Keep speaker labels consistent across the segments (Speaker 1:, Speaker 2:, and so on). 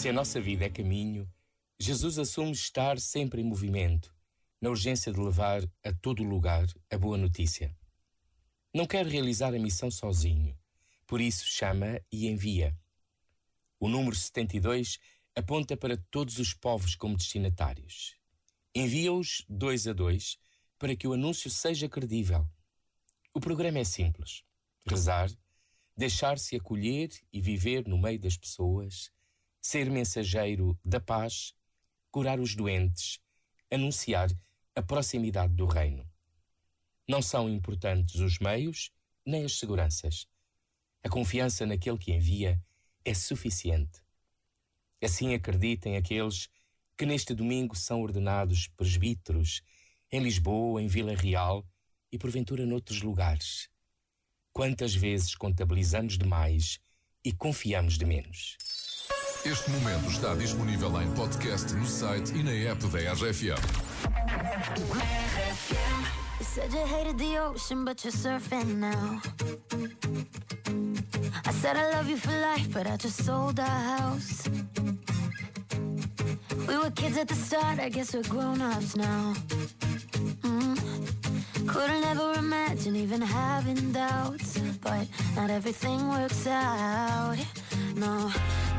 Speaker 1: Se a nossa vida é caminho, Jesus assume estar sempre em movimento, na urgência de levar a todo lugar a boa notícia. Não quer realizar a missão sozinho, por isso chama e envia. O número 72 aponta para todos os povos como destinatários. Envia-os dois a dois para que o anúncio seja credível. O programa é simples: rezar, deixar-se acolher e viver no meio das pessoas, ser mensageiro da paz, curar os doentes, anunciar a proximidade do reino. Não são importantes os meios nem as seguranças. A confiança naquele que envia é suficiente. Assim acreditem aqueles que neste domingo são ordenados presbíteros em Lisboa, em Vila Real e porventura noutros lugares. Quantas vezes contabilizamos demais e confiamos de menos?
Speaker 2: Este momento está disponível em podcast no site e na app da RFM.
Speaker 3: You said you hated the ocean, but you're surfing now. I said I love you for life, but I just sold our house. We were kids at the start, I guess we're grown ups now. Mm. Couldn't ever imagine even having doubts, but not everything works out. No,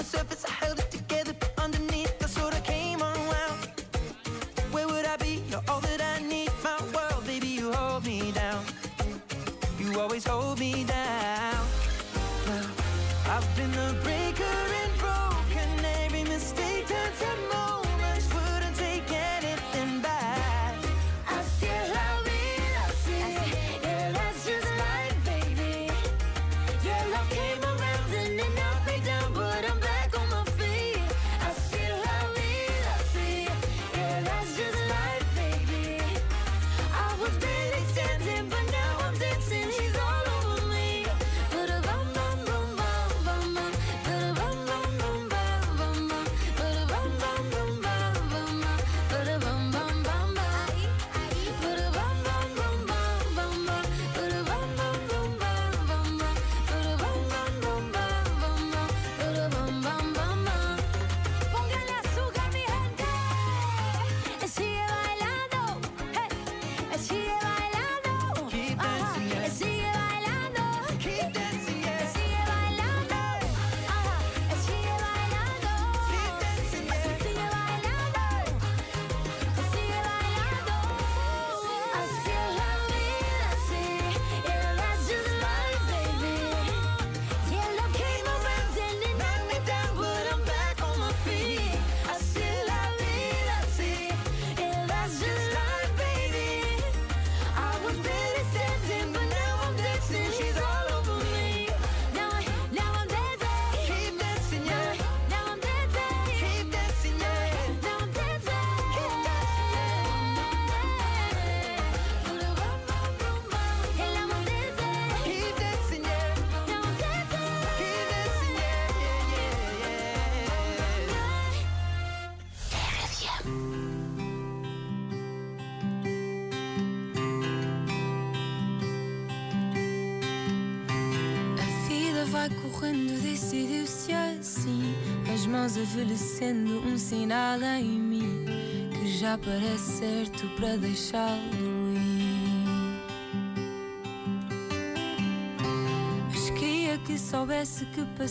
Speaker 4: the surface, I held it together, but underneath, I sort of came unwound. Where would I be? You're all that I need, my world, baby, you hold me down. You always hold me down. I've been the breaker and broken. Every mistake turns to moments. Wouldn't take anything back.
Speaker 3: Es la vida, así, yeah, that's just life, baby. Love
Speaker 5: vai correndo, decidiu-se assim. As mãos envelhecendo, um sinal em mim que já parece certo para deixá-lo ir. Mas queria que soubesse que passou.